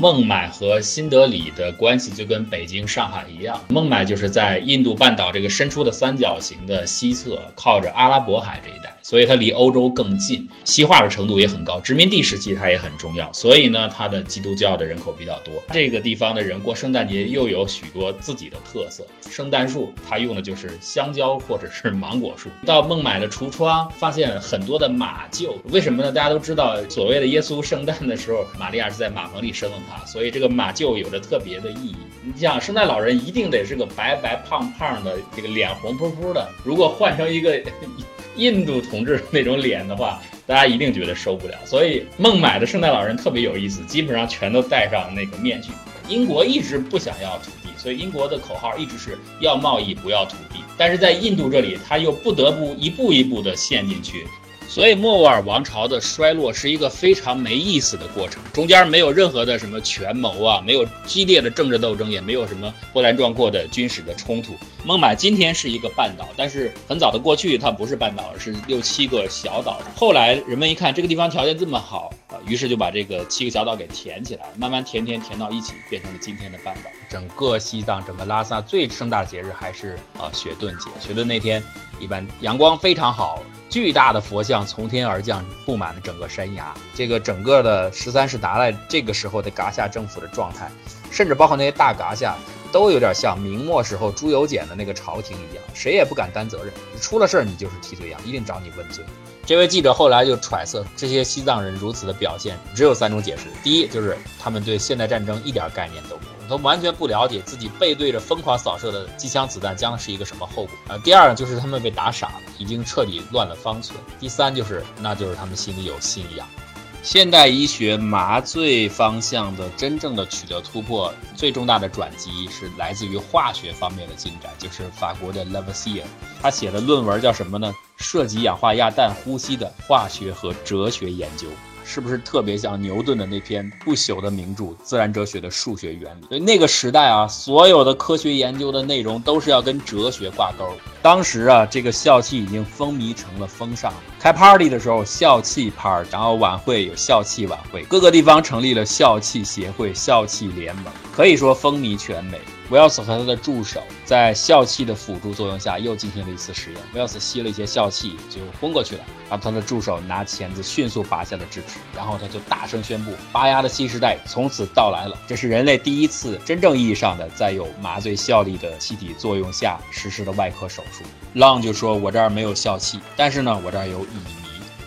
孟买和新德里的关系就跟北京、上海一样，孟买就是在印度半岛这个伸出的三角形的西侧，靠着阿拉伯海这一带，所以它离欧洲更近，西化的程度也很高。殖民地时期它也很重要，所以呢，它的基督教的人口比较多。这个地方的人过圣诞节又有许多自己的特色，圣诞树它用的就是香蕉或者是芒果树。到孟买的橱窗，发现很多的马厩，为什么呢？大家都知道，所谓的耶稣圣诞的时候，玛利亚是在马棚里生的他，所以这个马厩有着特别的意义。你想，圣诞老人一定得是个白白胖胖的，这个脸红扑扑的。如果换成一个 印度同志那种脸的话，大家一定觉得受不了。所以孟买的圣诞老人特别有意思，基本上全都戴上那个面具。英国一直不想要土地，所以英国的口号一直是要贸易不要土地。但是在印度这里，他又不得不一步一步的陷进去。所以莫卧儿王朝的衰落是一个非常没意思的过程，中间没有任何的什么权谋啊，没有激烈的政治斗争，也没有什么波澜壮阔的军事的冲突。孟买今天是一个半岛，但是很早的过去它不是半岛，是六七个小岛。后来人们一看这个地方条件这么好啊，于是就把这个七个小岛给填起来，慢慢填填填到一起，变成了今天的半岛。整个西藏，整个拉萨最盛大的节日还是啊雪顿节。雪顿那天，一般阳光非常好。巨大的佛像从天而降，布满了整个山崖。这个整个的十三世达赖这个时候的噶夏政府的状态，甚至包括那些大噶夏，都有点像明末时候朱由检的那个朝廷一样，谁也不敢担责任。出了事儿，你就是替罪羊，一定找你问罪。这位记者后来就揣测，这些西藏人如此的表现，只有三种解释：第一，就是他们对现代战争一点概念都没有。他完全不了解自己背对着疯狂扫射的机枪子弹将是一个什么后果啊！第二呢，就是他们被打傻了，已经彻底乱了方寸。第三就是，那就是他们心里有信仰。现代医学麻醉方向的真正的取得突破，最重大的转机是来自于化学方面的进展，就是法国的 Lavoisier，他写的论文叫什么呢？涉及氧化亚氮呼吸的化学和哲学研究。是不是特别像牛顿的那篇不朽的名著《自然哲学的数学原理》？所以那个时代啊，所有的科学研究的内容都是要跟哲学挂钩。当时啊，这个校气已经风靡成了风尚。开 party 的时候，笑气 part，然后晚会有笑气晚会，各个地方成立了笑气协会、笑气联盟，可以说风靡全美。威尔斯和他的助手在笑气的辅助作用下又进行了一次实验。威尔斯吸了一些笑气就昏过去了，然后他的助手拿钳子迅速拔下了智齿，然后他就大声宣布：拔牙的新时代从此到来了。这是人类第一次真正意义上的在有麻醉效力的气体作用下实施的外科手术。浪就说：“我这儿没有笑气，但是呢，我这儿有乙醚，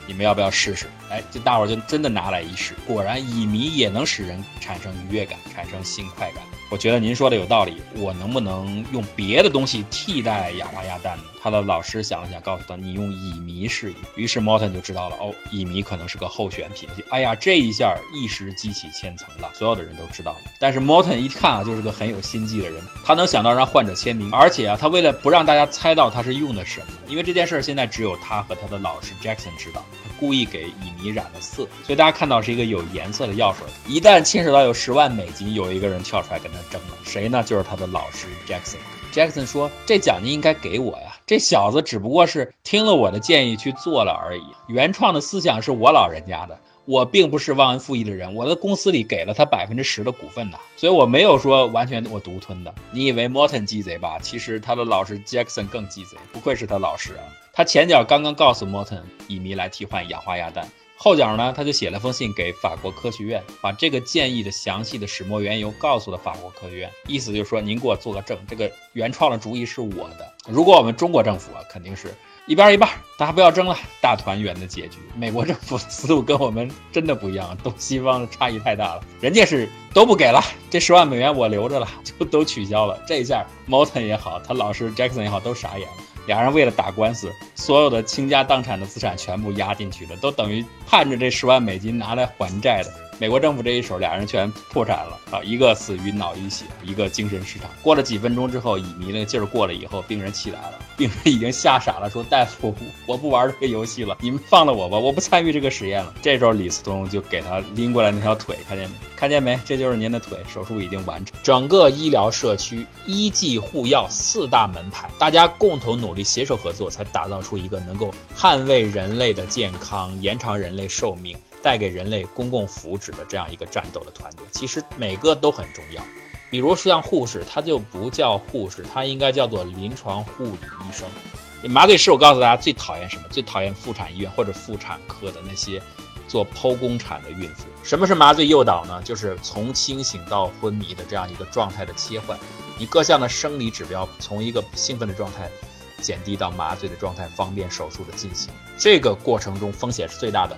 你们要不要试试？”哎，这大伙儿就真的拿来一试，果然乙醚也能使人产生愉悦感，产生性快感。我觉得您说的有道理，我能不能用别的东西替代氧化亚氮呢？他的老师想了想，告诉他：“你用乙醚试一。”于是 Morton 就知道了，哦，乙醚可能是个候选品。哎呀，这一下一时激起千层浪，所有的人都知道了。但是 Morton 一看啊，就是个很有心计的人，他能想到让患者签名，而且啊，他为了不让大家猜到他是用的什么，因为这件事儿现在只有他和他的老师 Jackson 知道，故意给乙醚染了色，所以大家看到是一个有颜色的药水。一旦牵扯到有十万美金，有一个人跳出来跟他争了，谁呢？就是他的老师 Jackson。Jackson 说：“这奖金应该给我呀。”这小子只不过是听了我的建议去做了而已，原创的思想是我老人家的，我并不是忘恩负义的人，我的公司里给了他百分之十的股份呢，所以我没有说完全我独吞的。你以为 Morton 鸡贼吧？其实他的老师 Jackson 更鸡贼，不愧是他老师啊。他前脚刚刚告诉莫顿乙醚来替换氧化亚氮。后脚呢，他就写了封信给法国科学院，把这个建议的详细的始末缘由告诉了法国科学院，意思就是说，您给我做个证，这个原创的主意是我的。如果我们中国政府啊，肯定是一半一半，大家不要争了，大团圆的结局。美国政府思路跟我们真的不一样，东西方的差异太大了，人家是都不给了，这十万美元我留着了，就都取消了。这一下，Morton 也好，他老师 Jackson 也好，都傻眼了。俩人为了打官司，所有的倾家荡产的资产全部押进去了，都等于盼着这十万美金拿来还债的。美国政府这一手，俩人全破产了啊！一个死于脑溢血，一个精神失常。过了几分钟之后，乙醚那个劲儿过了以后，病人起来了，病人已经吓傻了，说：“大夫，我不玩这个游戏了，你们放了我吧，我不参与这个实验了。”这时候李斯通就给他拎过来那条腿，看见没？看见没？这就是您的腿，手术已经完成。整个医疗社区医技护药四大门派，大家共同努力，携手合作，才打造出一个能够捍卫人类的健康、延长人类寿命。带给人类公共福祉的这样一个战斗的团队。其实每个都很重要。比如像护士，他就不叫护士，他应该叫做临床护理医生。麻醉师，我告诉大家最讨厌什么？最讨厌妇产医院或者妇产科的那些做剖宫产的孕妇。什么是麻醉诱导呢？就是从清醒到昏迷的这样一个状态的切换，你各项的生理指标从一个兴奋的状态减低到麻醉的状态，方便手术的进行。这个过程中风险是最大的。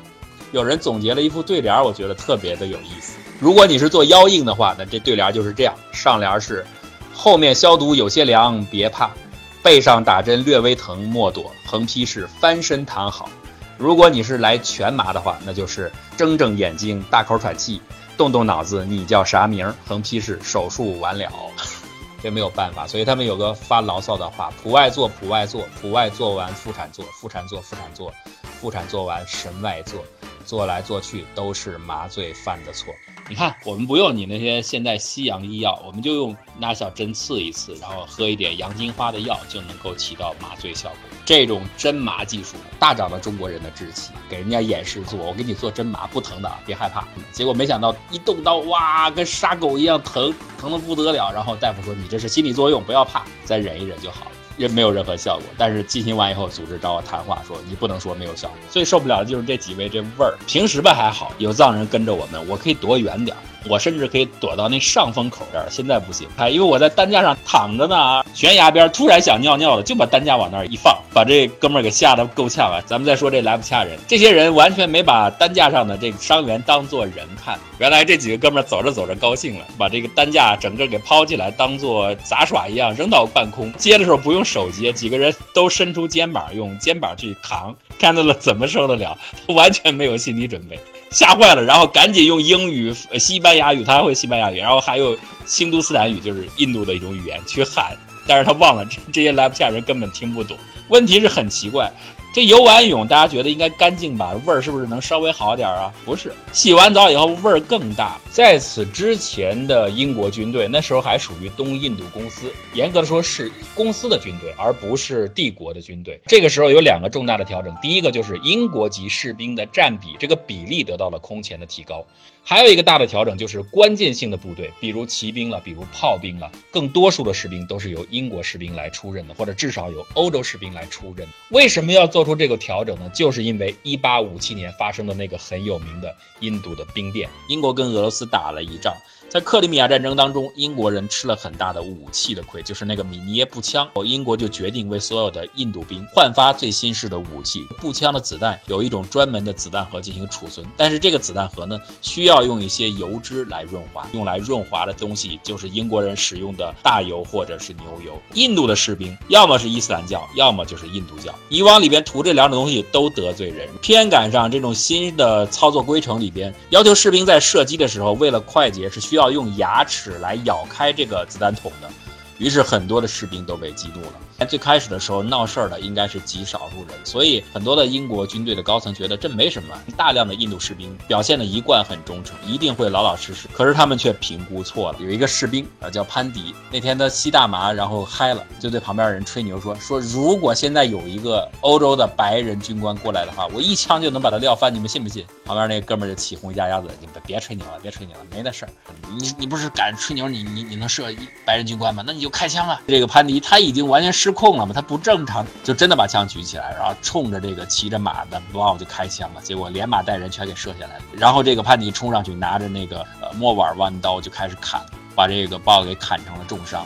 有人总结了一副对联，我觉得特别的有意思。如果你是做腰硬的话，那这对联就是这样：上联是“后面消毒有些凉，别怕；背上打针略微疼，莫躲；横批是“翻身躺好”。如果你是来全麻的话，那就是睁睁眼睛，大口喘气，动动脑子，你叫啥名？横批是“手术完了”。这没有办法，所以他们有个发牢骚的话：“普外做，普外做，普外做完妇产做，妇产做，妇产做，妇产做完神外做。”做来做去都是麻醉犯的错。你看，我们不用你那些现代西洋医药，我们就用拿小针刺一刺，然后喝一点洋金花的药，就能够起到麻醉效果。这种针麻技术大涨了中国人的志气，给人家演示做，我给你做针麻，不疼的，别害怕。结果没想到一动刀，哇，跟杀狗一样疼，疼的不得了。然后大夫说你这是心理作用，不要怕，再忍一忍就好了。也没有任何效果，但是进行完以后，组织找我谈话，说你不能说没有效果。最受不了的就是这几位这味儿，平时吧还好，有藏人跟着我们，我可以躲远点儿。我甚至可以躲到那上风口这儿，现在不行，哎，因为我在担架上躺着呢，悬崖边突然想尿尿了，就把担架往那儿一放，把这哥们儿给吓得够呛啊！咱们再说这来不恰人，这些人完全没把担架上的这个伤员当做人看。原来这几个哥们儿走着走着高兴了，把这个担架整个给抛起来，当做杂耍一样扔到半空。接的时候不用手接，几个人都伸出肩膀，用肩膀去扛，看到了怎么受得了？完全没有心理准备。吓坏了，然后赶紧用英语、西班牙语，他还会西班牙语，然后还有新都斯坦语，就是印度的一种语言去喊，但是他忘了这些来不下人根本听不懂。问题是很奇怪。这游完泳，大家觉得应该干净吧？味儿是不是能稍微好点啊？不是，洗完澡以后味儿更大。在此之前的英国军队，那时候还属于东印度公司，严格的说是公司的军队，而不是帝国的军队。这个时候有两个重大的调整，第一个就是英国籍士兵的占比，这个比例得到了空前的提高。还有一个大的调整就是关键性的部队，比如骑兵了，比如炮兵了，更多数的士兵都是由英国士兵来出任的，或者至少由欧洲士兵来出任。为什么要做出这个调整呢？就是因为一八五七年发生的那个很有名的印度的兵变，英国跟俄罗斯打了一仗。在克里米亚战争当中，英国人吃了很大的武器的亏，就是那个米涅步枪。英国就决定为所有的印度兵换发最新式的武器。步枪的子弹有一种专门的子弹盒进行储存，但是这个子弹盒呢，需要用一些油脂来润滑。用来润滑的东西就是英国人使用的大油或者是牛油。印度的士兵要么是伊斯兰教，要么就是印度教。你往里边涂这两种东西都得罪人。偏赶上这种新的操作规程里边，要求士兵在射击的时候，为了快捷是需要。要用牙齿来咬开这个子弹筒的，于是很多的士兵都被激怒了。在最开始的时候闹事儿的应该是极少数人，所以很多的英国军队的高层觉得这没什么。大量的印度士兵表现的一贯很忠诚，一定会老老实实。可是他们却评估错了。有一个士兵啊叫潘迪，那天他吸大麻，然后嗨了，就对旁边人吹牛说：说如果现在有一个欧洲的白人军官过来的话，我一枪就能把他撂翻，你们信不信？旁边那哥们就起哄压压嘴，你别别吹牛了，别吹牛了，没那事儿。你你不是敢吹牛，你你你能射一白人军官吗？那你就开枪啊！这个潘迪他已经完全失控了嘛，他不正常，就真的把枪举起来，然后冲着这个骑着马的布奥就开枪了，结果连马带人全给射下来了。然后这个潘迪冲上去，拿着那个呃莫瓦弯刀就开始砍，把这个布奥给砍成了重伤。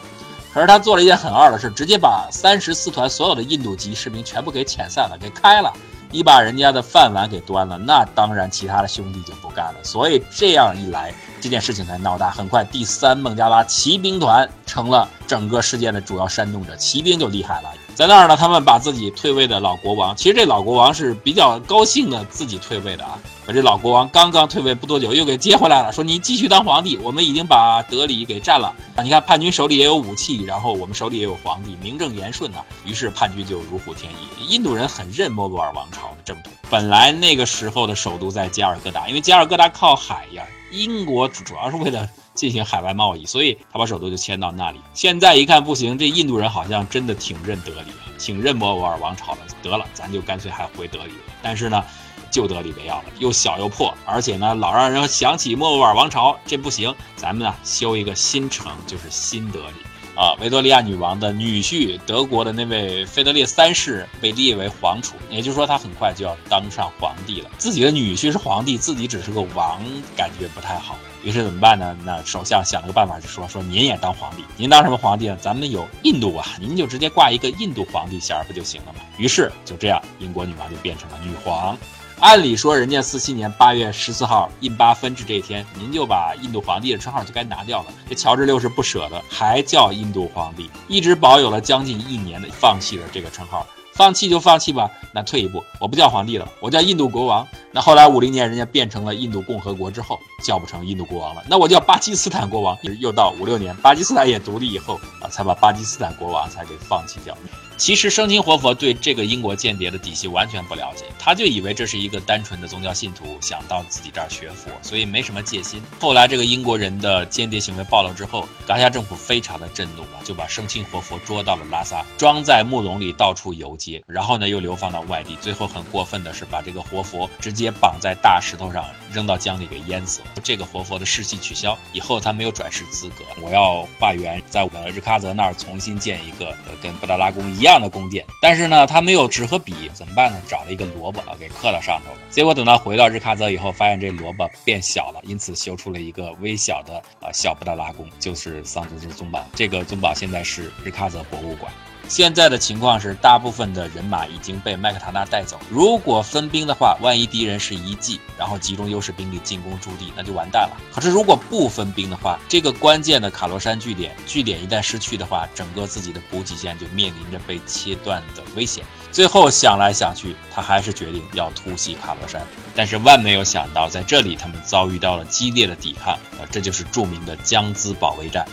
可是他做了一件很二的事，直接把三十四团所有的印度籍士兵全部给遣散了，给开了。你把人家的饭碗给端了，那当然其他的兄弟就不干了。所以这样一来，这件事情才闹大。很快，第三孟加拉骑兵团成了整个事件的主要煽动者，骑兵就厉害了。在那儿呢，他们把自己退位的老国王，其实这老国王是比较高兴的，自己退位的啊。把这老国王刚刚退位不多久，又给接回来了，说你继续当皇帝，我们已经把德里给占了啊。你看叛军手里也有武器，然后我们手里也有皇帝，名正言顺呐。于是叛军就如虎添翼。印度人很认莫卧儿王朝的正统，本来那个时候的首都在加尔各答，因为加尔各答靠海呀。英国主要是为了。进行海外贸易，所以他把首都就迁到那里。现在一看不行，这印度人好像真的挺认德里，挺认莫卧儿王朝的。得了，咱就干脆还回德里。但是呢，旧德里不要了，又小又破，而且呢，老让人想起莫卧儿王朝，这不行。咱们呢，修一个新城，就是新德里。啊，维多利亚女王的女婿，德国的那位腓特烈三世被立为皇储，也就是说他很快就要当上皇帝了。自己的女婿是皇帝，自己只是个王，感觉不太好。于是怎么办呢？那首相想了个办法，就说说您也当皇帝，您当什么皇帝啊？咱们有印度啊，您就直接挂一个印度皇帝衔儿不就行了吗？于是就这样，英国女王就变成了女皇。按理说，人家四七年八月十四号印巴分治这一天，您就把印度皇帝的称号就该拿掉了。这乔治六世不舍得，还叫印度皇帝，一直保有了将近一年的，放弃了这个称号。放弃就放弃吧，那退一步，我不叫皇帝了，我叫印度国王。那后来五零年人家变成了印度共和国之后，叫不成印度国王了，那我叫巴基斯坦国王。又到五六年，巴基斯坦也独立以后啊，才把巴基斯坦国王才给放弃掉。其实生清活佛对这个英国间谍的底细完全不了解，他就以为这是一个单纯的宗教信徒，想到自己这儿学佛，所以没什么戒心。后来这个英国人的间谍行为暴露之后，噶夏政府非常的震怒啊，就把生清活佛捉到了拉萨，装在木笼里到处游街，然后呢又流放到外地，最后很过分的是把这个活佛直接绑在大石头上扔到江里给淹死了。这个活佛的世系取消以后，他没有转世资格。我要化缘，在我的日喀则那儿重新建一个跟布达拉宫一样。的宫殿，但是呢，他没有纸和笔，怎么办呢？找了一个萝卜啊，给刻到上头了。结果等到回到日喀则以后，发现这萝卜变小了，因此修出了一个微小的啊小布达拉宫，就是桑珠之宗宝。这个宗宝现在是日喀则博物馆。现在的情况是，大部分的人马已经被麦克塔纳带走。如果分兵的话，万一敌人是一骑，然后集中优势兵力进攻驻地，那就完蛋了。可是如果不分兵的话，这个关键的卡罗山据点，据点一旦失去的话，整个自己的补给线就面临着被切断的危险。最后想来想去，他还是决定要突袭卡罗山。但是万没有想到，在这里他们遭遇到了激烈的抵抗，啊，这就是著名的江孜保卫战。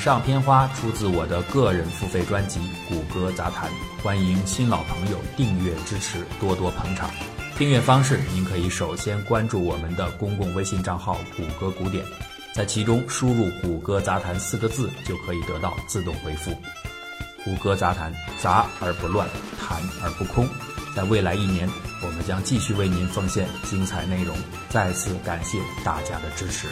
上片花出自我的个人付费专辑《谷歌杂谈》，欢迎新老朋友订阅支持，多多捧场。订阅方式，您可以首先关注我们的公共微信账号“谷歌古典”，在其中输入“谷歌杂谈”四个字，就可以得到自动回复。谷歌杂谈，杂而不乱，谈而不空。在未来一年，我们将继续为您奉献精彩内容。再次感谢大家的支持。